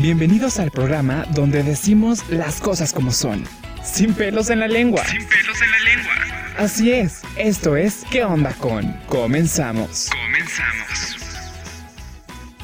Bienvenidos al programa donde decimos las cosas como son, sin pelos en la lengua. Sin pelos en la lengua. Así es, esto es ¿Qué onda con? Comenzamos. Comenzamos.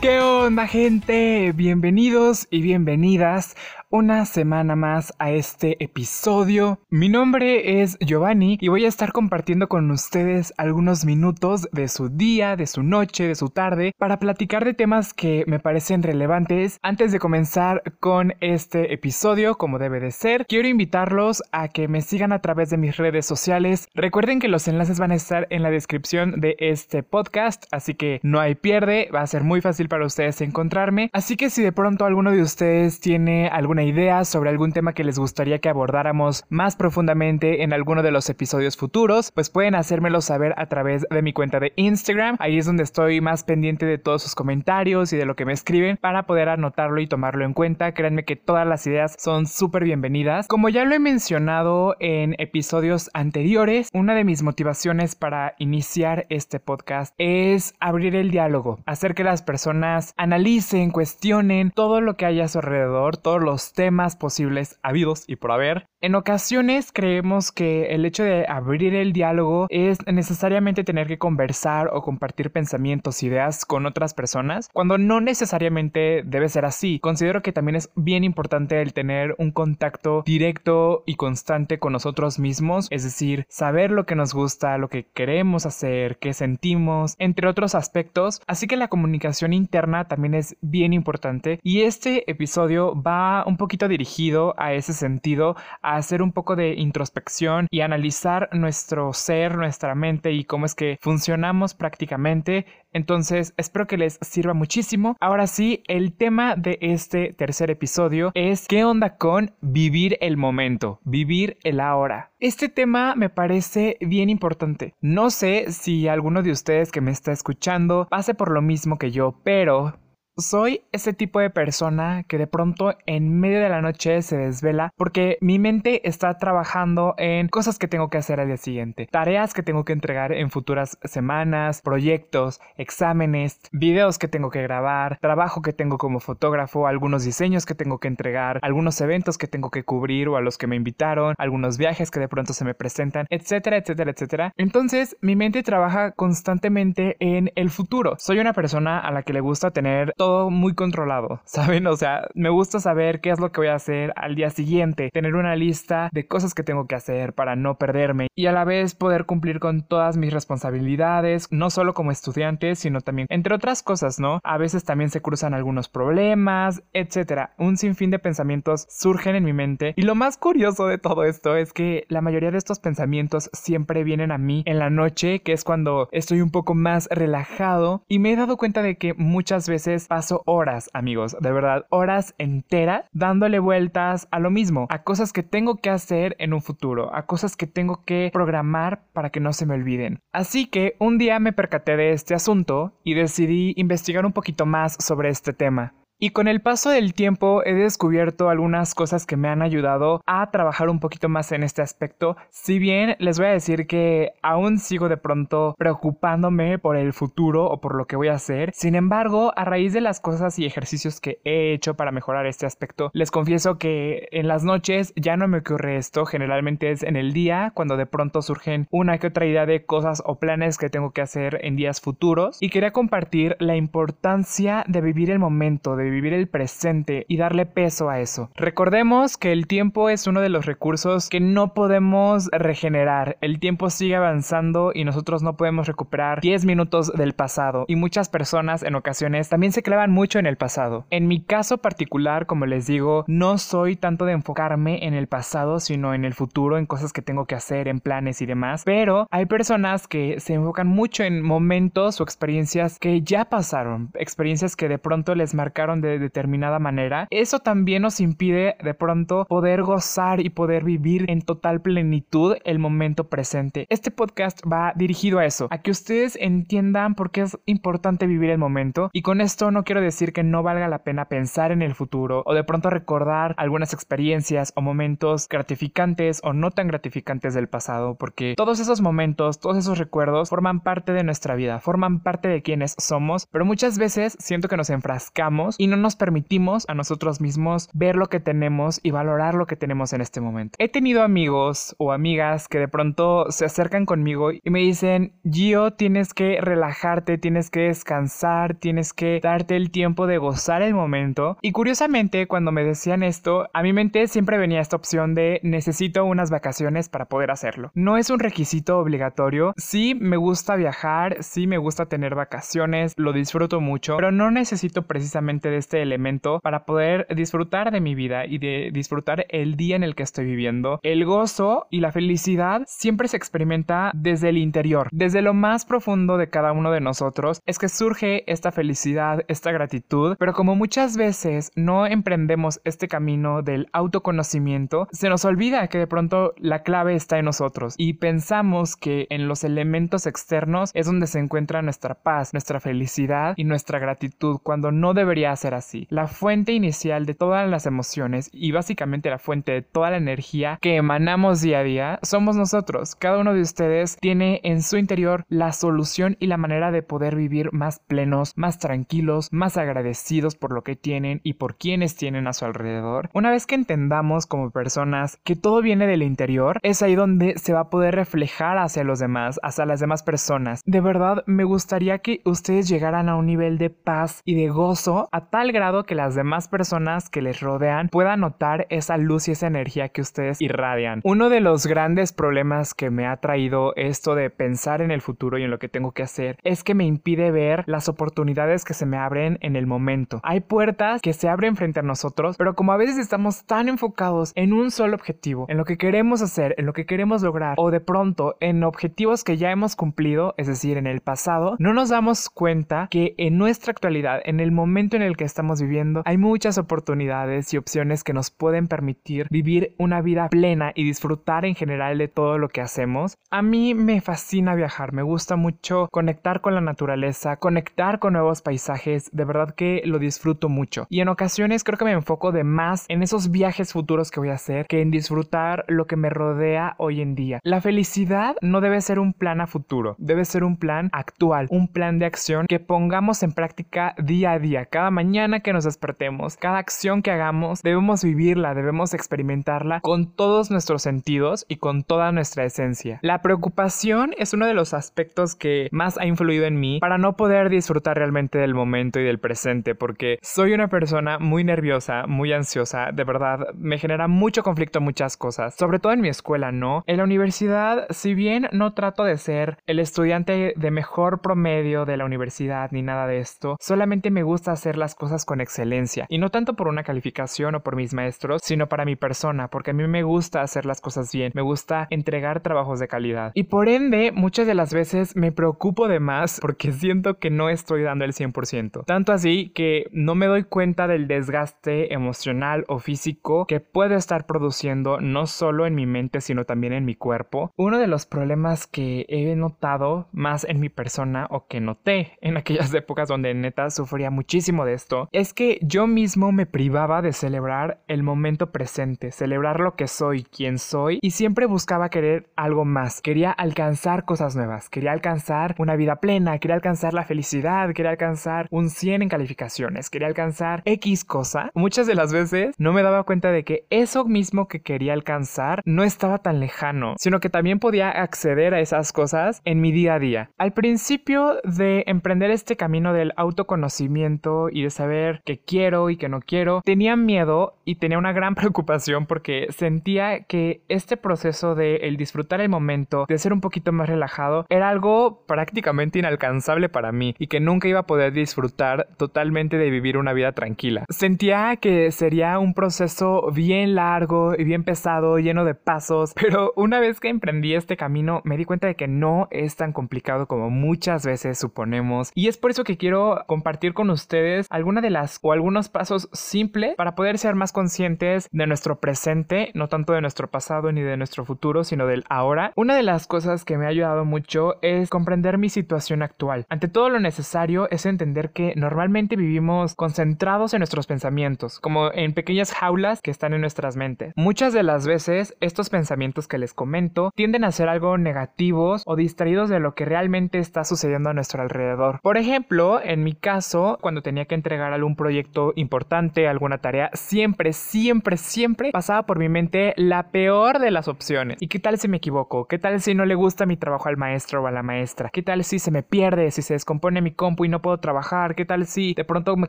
¿Qué onda gente? Bienvenidos y bienvenidas una semana más a este episodio. Mi nombre es Giovanni y voy a estar compartiendo con ustedes algunos minutos de su día, de su noche, de su tarde, para platicar de temas que me parecen relevantes. Antes de comenzar con este episodio, como debe de ser, quiero invitarlos a que me sigan a través de mis redes sociales. Recuerden que los enlaces van a estar en la descripción de este podcast, así que no hay pierde, va a ser muy fácil para ustedes encontrarme. Así que si de pronto alguno de ustedes tiene algún ideas sobre algún tema que les gustaría que abordáramos más profundamente en alguno de los episodios futuros, pues pueden hacérmelo saber a través de mi cuenta de Instagram. Ahí es donde estoy más pendiente de todos sus comentarios y de lo que me escriben para poder anotarlo y tomarlo en cuenta. Créanme que todas las ideas son súper bienvenidas. Como ya lo he mencionado en episodios anteriores, una de mis motivaciones para iniciar este podcast es abrir el diálogo, hacer que las personas analicen, cuestionen todo lo que hay a su alrededor, todos los temas posibles habidos y por haber. En ocasiones creemos que el hecho de abrir el diálogo es necesariamente tener que conversar o compartir pensamientos, ideas con otras personas, cuando no necesariamente debe ser así. Considero que también es bien importante el tener un contacto directo y constante con nosotros mismos, es decir, saber lo que nos gusta, lo que queremos hacer, qué sentimos, entre otros aspectos. Así que la comunicación interna también es bien importante y este episodio va un poquito dirigido a ese sentido, a hacer un poco de introspección y analizar nuestro ser, nuestra mente y cómo es que funcionamos prácticamente. Entonces, espero que les sirva muchísimo. Ahora sí, el tema de este tercer episodio es qué onda con vivir el momento, vivir el ahora. Este tema me parece bien importante. No sé si alguno de ustedes que me está escuchando pase por lo mismo que yo, pero soy ese tipo de persona que de pronto en medio de la noche se desvela porque mi mente está trabajando en cosas que tengo que hacer al día siguiente, tareas que tengo que entregar en futuras semanas, proyectos, exámenes, videos que tengo que grabar, trabajo que tengo como fotógrafo, algunos diseños que tengo que entregar, algunos eventos que tengo que cubrir o a los que me invitaron, algunos viajes que de pronto se me presentan, etcétera, etcétera, etcétera. Entonces mi mente trabaja constantemente en el futuro. Soy una persona a la que le gusta tener muy controlado, ¿saben? O sea, me gusta saber qué es lo que voy a hacer al día siguiente, tener una lista de cosas que tengo que hacer para no perderme y a la vez poder cumplir con todas mis responsabilidades, no solo como estudiante, sino también, entre otras cosas, ¿no? A veces también se cruzan algunos problemas, etcétera. Un sinfín de pensamientos surgen en mi mente y lo más curioso de todo esto es que la mayoría de estos pensamientos siempre vienen a mí en la noche, que es cuando estoy un poco más relajado y me he dado cuenta de que muchas veces paso horas, amigos, de verdad, horas enteras dándole vueltas a lo mismo, a cosas que tengo que hacer en un futuro, a cosas que tengo que programar para que no se me olviden. Así que un día me percaté de este asunto y decidí investigar un poquito más sobre este tema. Y con el paso del tiempo he descubierto algunas cosas que me han ayudado a trabajar un poquito más en este aspecto. Si bien les voy a decir que aún sigo de pronto preocupándome por el futuro o por lo que voy a hacer. Sin embargo, a raíz de las cosas y ejercicios que he hecho para mejorar este aspecto, les confieso que en las noches ya no me ocurre esto. Generalmente es en el día cuando de pronto surgen una que otra idea de cosas o planes que tengo que hacer en días futuros. Y quería compartir la importancia de vivir el momento, de vivir el presente y darle peso a eso. Recordemos que el tiempo es uno de los recursos que no podemos regenerar. El tiempo sigue avanzando y nosotros no podemos recuperar 10 minutos del pasado. Y muchas personas en ocasiones también se clavan mucho en el pasado. En mi caso particular, como les digo, no soy tanto de enfocarme en el pasado, sino en el futuro, en cosas que tengo que hacer, en planes y demás. Pero hay personas que se enfocan mucho en momentos o experiencias que ya pasaron, experiencias que de pronto les marcaron de determinada manera, eso también nos impide de pronto poder gozar y poder vivir en total plenitud el momento presente. Este podcast va dirigido a eso, a que ustedes entiendan por qué es importante vivir el momento y con esto no quiero decir que no valga la pena pensar en el futuro o de pronto recordar algunas experiencias o momentos gratificantes o no tan gratificantes del pasado, porque todos esos momentos, todos esos recuerdos forman parte de nuestra vida, forman parte de quienes somos, pero muchas veces siento que nos enfrascamos y no nos permitimos a nosotros mismos ver lo que tenemos y valorar lo que tenemos en este momento. He tenido amigos o amigas que de pronto se acercan conmigo y me dicen, Gio, tienes que relajarte, tienes que descansar, tienes que darte el tiempo de gozar el momento. Y curiosamente, cuando me decían esto, a mi mente siempre venía esta opción de necesito unas vacaciones para poder hacerlo. No es un requisito obligatorio. Sí me gusta viajar, sí me gusta tener vacaciones, lo disfruto mucho, pero no necesito precisamente este elemento para poder disfrutar de mi vida y de disfrutar el día en el que estoy viviendo. El gozo y la felicidad siempre se experimenta desde el interior, desde lo más profundo de cada uno de nosotros es que surge esta felicidad, esta gratitud, pero como muchas veces no emprendemos este camino del autoconocimiento, se nos olvida que de pronto la clave está en nosotros y pensamos que en los elementos externos es donde se encuentra nuestra paz, nuestra felicidad y nuestra gratitud, cuando no debería así. La fuente inicial de todas las emociones y básicamente la fuente de toda la energía que emanamos día a día somos nosotros. Cada uno de ustedes tiene en su interior la solución y la manera de poder vivir más plenos, más tranquilos, más agradecidos por lo que tienen y por quienes tienen a su alrededor. Una vez que entendamos como personas que todo viene del interior, es ahí donde se va a poder reflejar hacia los demás, hacia las demás personas. De verdad, me gustaría que ustedes llegaran a un nivel de paz y de gozo tal grado que las demás personas que les rodean puedan notar esa luz y esa energía que ustedes irradian. Uno de los grandes problemas que me ha traído esto de pensar en el futuro y en lo que tengo que hacer es que me impide ver las oportunidades que se me abren en el momento. Hay puertas que se abren frente a nosotros, pero como a veces estamos tan enfocados en un solo objetivo, en lo que queremos hacer, en lo que queremos lograr, o de pronto en objetivos que ya hemos cumplido, es decir, en el pasado, no nos damos cuenta que en nuestra actualidad, en el momento en el que estamos viviendo, hay muchas oportunidades y opciones que nos pueden permitir vivir una vida plena y disfrutar en general de todo lo que hacemos. A mí me fascina viajar, me gusta mucho conectar con la naturaleza, conectar con nuevos paisajes, de verdad que lo disfruto mucho. Y en ocasiones creo que me enfoco de más en esos viajes futuros que voy a hacer que en disfrutar lo que me rodea hoy en día. La felicidad no debe ser un plan a futuro, debe ser un plan actual, un plan de acción que pongamos en práctica día a día, cada mañana que nos despertemos, cada acción que hagamos, debemos vivirla, debemos experimentarla con todos nuestros sentidos y con toda nuestra esencia. La preocupación es uno de los aspectos que más ha influido en mí para no poder disfrutar realmente del momento y del presente, porque soy una persona muy nerviosa, muy ansiosa, de verdad, me genera mucho conflicto muchas cosas, sobre todo en mi escuela, ¿no? En la universidad, si bien no trato de ser el estudiante de mejor promedio de la universidad ni nada de esto, solamente me gusta hacer las cosas con excelencia, y no tanto por una calificación o por mis maestros, sino para mi persona, porque a mí me gusta hacer las cosas bien, me gusta entregar trabajos de calidad. Y por ende, muchas de las veces me preocupo de más porque siento que no estoy dando el 100%. Tanto así que no me doy cuenta del desgaste emocional o físico que puedo estar produciendo no solo en mi mente, sino también en mi cuerpo. Uno de los problemas que he notado más en mi persona o que noté en aquellas épocas donde neta sufría muchísimo de esto es que yo mismo me privaba de celebrar el momento presente, celebrar lo que soy, quién soy y siempre buscaba querer algo más. Quería alcanzar cosas nuevas, quería alcanzar una vida plena, quería alcanzar la felicidad, quería alcanzar un 100 en calificaciones, quería alcanzar X cosa. Muchas de las veces no me daba cuenta de que eso mismo que quería alcanzar no estaba tan lejano, sino que también podía acceder a esas cosas en mi día a día. Al principio de emprender este camino del autoconocimiento y de saber qué quiero y qué no quiero, tenía miedo y tenía una gran preocupación porque sentía que este proceso de el disfrutar el momento, de ser un poquito más relajado, era algo prácticamente inalcanzable para mí y que nunca iba a poder disfrutar totalmente de vivir una vida tranquila. Sentía que sería un proceso bien largo y bien pesado, lleno de pasos, pero una vez que emprendí este camino me di cuenta de que no es tan complicado como muchas veces suponemos y es por eso que quiero compartir con ustedes alguna de las o algunos pasos simples para poder ser más conscientes de nuestro presente, no tanto de nuestro pasado ni de nuestro futuro, sino del ahora. Una de las cosas que me ha ayudado mucho es comprender mi situación actual. Ante todo lo necesario es entender que normalmente vivimos concentrados en nuestros pensamientos, como en pequeñas jaulas que están en nuestras mentes. Muchas de las veces estos pensamientos que les comento tienden a ser algo negativos o distraídos de lo que realmente está sucediendo a nuestro alrededor. Por ejemplo, en mi caso, cuando tenía que entregar entregar algún proyecto importante, alguna tarea, siempre, siempre, siempre pasaba por mi mente la peor de las opciones. ¿Y qué tal si me equivoco? ¿Qué tal si no le gusta mi trabajo al maestro o a la maestra? ¿Qué tal si se me pierde, si se descompone mi compu y no puedo trabajar? ¿Qué tal si de pronto me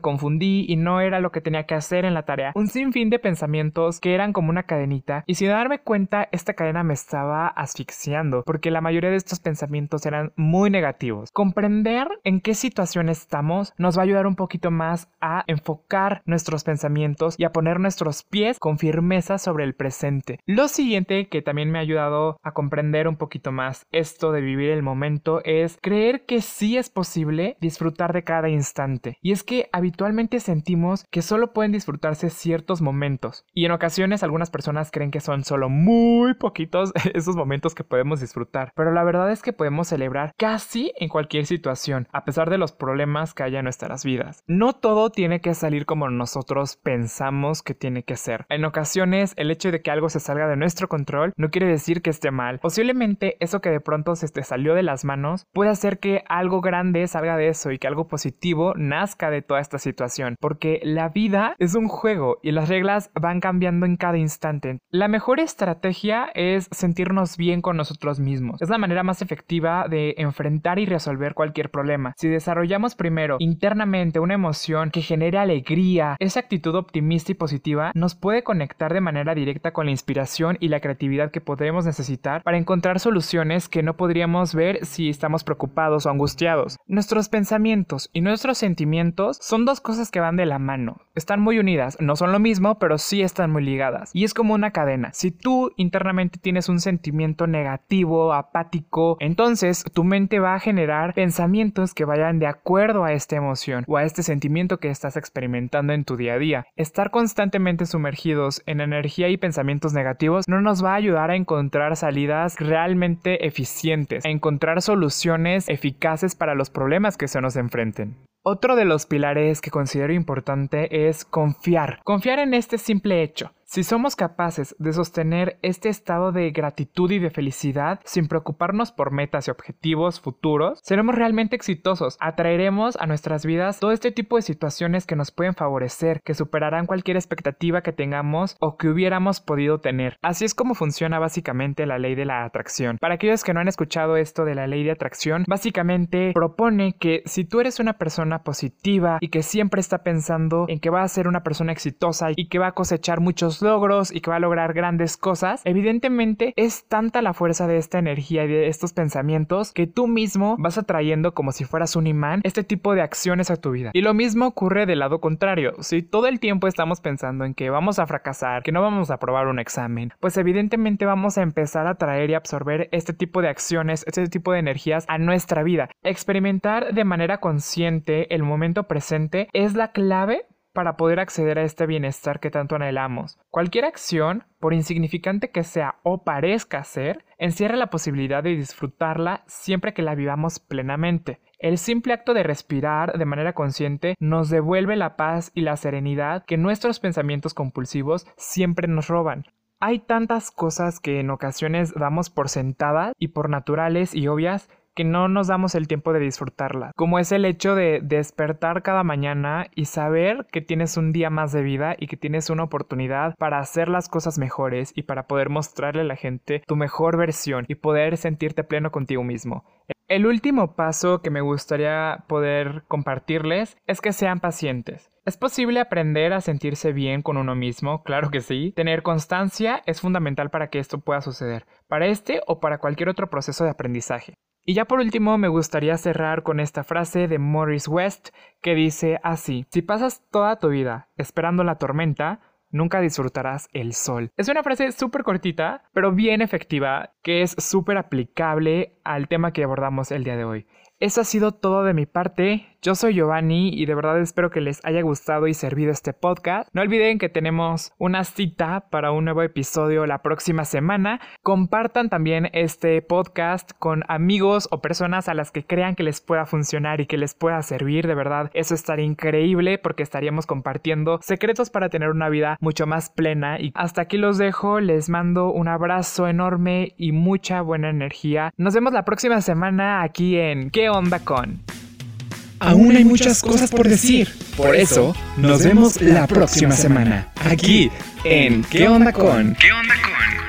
confundí y no era lo que tenía que hacer en la tarea? Un sinfín de pensamientos que eran como una cadenita y sin darme cuenta esta cadena me estaba asfixiando porque la mayoría de estos pensamientos eran muy negativos. Comprender en qué situación estamos nos va a ayudar un poquito más a enfocar nuestros pensamientos y a poner nuestros pies con firmeza sobre el presente. Lo siguiente que también me ha ayudado a comprender un poquito más esto de vivir el momento es creer que sí es posible disfrutar de cada instante. Y es que habitualmente sentimos que solo pueden disfrutarse ciertos momentos. Y en ocasiones algunas personas creen que son solo muy poquitos esos momentos que podemos disfrutar. Pero la verdad es que podemos celebrar casi en cualquier situación, a pesar de los problemas que haya en nuestras vidas. No tiene que salir como nosotros pensamos que tiene que ser. En ocasiones el hecho de que algo se salga de nuestro control no quiere decir que esté mal. Posiblemente eso que de pronto se te salió de las manos puede hacer que algo grande salga de eso y que algo positivo nazca de toda esta situación. Porque la vida es un juego y las reglas van cambiando en cada instante. La mejor estrategia es sentirnos bien con nosotros mismos. Es la manera más efectiva de enfrentar y resolver cualquier problema. Si desarrollamos primero internamente una emoción que genere alegría, esa actitud optimista y positiva nos puede conectar de manera directa con la inspiración y la creatividad que podremos necesitar para encontrar soluciones que no podríamos ver si estamos preocupados o angustiados. Nuestros pensamientos y nuestros sentimientos son dos cosas que van de la mano. Están muy unidas, no son lo mismo, pero sí están muy ligadas. Y es como una cadena. Si tú internamente tienes un sentimiento negativo, apático, entonces tu mente va a generar pensamientos que vayan de acuerdo a esta emoción o a este sentimiento que estás experimentando en tu día a día. Estar constantemente sumergidos en energía y pensamientos negativos no nos va a ayudar a encontrar salidas realmente eficientes, a encontrar soluciones eficaces para los problemas que se nos enfrenten. Otro de los pilares que considero importante es confiar. Confiar en este simple hecho. Si somos capaces de sostener este estado de gratitud y de felicidad sin preocuparnos por metas y objetivos futuros, seremos realmente exitosos. Atraeremos a nuestras vidas todo este tipo de situaciones que nos pueden favorecer, que superarán cualquier expectativa que tengamos o que hubiéramos podido tener. Así es como funciona básicamente la ley de la atracción. Para aquellos que no han escuchado esto de la ley de atracción, básicamente propone que si tú eres una persona positiva y que siempre está pensando en que va a ser una persona exitosa y que va a cosechar muchos logros y que va a lograr grandes cosas, evidentemente es tanta la fuerza de esta energía y de estos pensamientos que tú mismo vas atrayendo como si fueras un imán este tipo de acciones a tu vida. Y lo mismo ocurre del lado contrario. Si todo el tiempo estamos pensando en que vamos a fracasar, que no vamos a aprobar un examen, pues evidentemente vamos a empezar a atraer y absorber este tipo de acciones, este tipo de energías a nuestra vida. Experimentar de manera consciente el momento presente es la clave para poder acceder a este bienestar que tanto anhelamos. Cualquier acción, por insignificante que sea o parezca ser, encierra la posibilidad de disfrutarla siempre que la vivamos plenamente. El simple acto de respirar de manera consciente nos devuelve la paz y la serenidad que nuestros pensamientos compulsivos siempre nos roban. Hay tantas cosas que en ocasiones damos por sentadas y por naturales y obvias que no nos damos el tiempo de disfrutarla, como es el hecho de despertar cada mañana y saber que tienes un día más de vida y que tienes una oportunidad para hacer las cosas mejores y para poder mostrarle a la gente tu mejor versión y poder sentirte pleno contigo mismo. El último paso que me gustaría poder compartirles es que sean pacientes. ¿Es posible aprender a sentirse bien con uno mismo? Claro que sí. Tener constancia es fundamental para que esto pueda suceder, para este o para cualquier otro proceso de aprendizaje. Y ya por último me gustaría cerrar con esta frase de Morris West que dice así, si pasas toda tu vida esperando la tormenta, nunca disfrutarás el sol. Es una frase súper cortita, pero bien efectiva, que es súper aplicable al tema que abordamos el día de hoy. Eso ha sido todo de mi parte. Yo soy Giovanni y de verdad espero que les haya gustado y servido este podcast. No olviden que tenemos una cita para un nuevo episodio la próxima semana. Compartan también este podcast con amigos o personas a las que crean que les pueda funcionar y que les pueda servir. De verdad, eso estaría increíble porque estaríamos compartiendo secretos para tener una vida mucho más plena. Y hasta aquí los dejo. Les mando un abrazo enorme y mucha buena energía. Nos vemos la próxima semana aquí en ¿Qué onda con? Aún hay muchas cosas por decir. Por eso, nos vemos la próxima semana, aquí en ¿Qué onda con? ¿Qué onda con?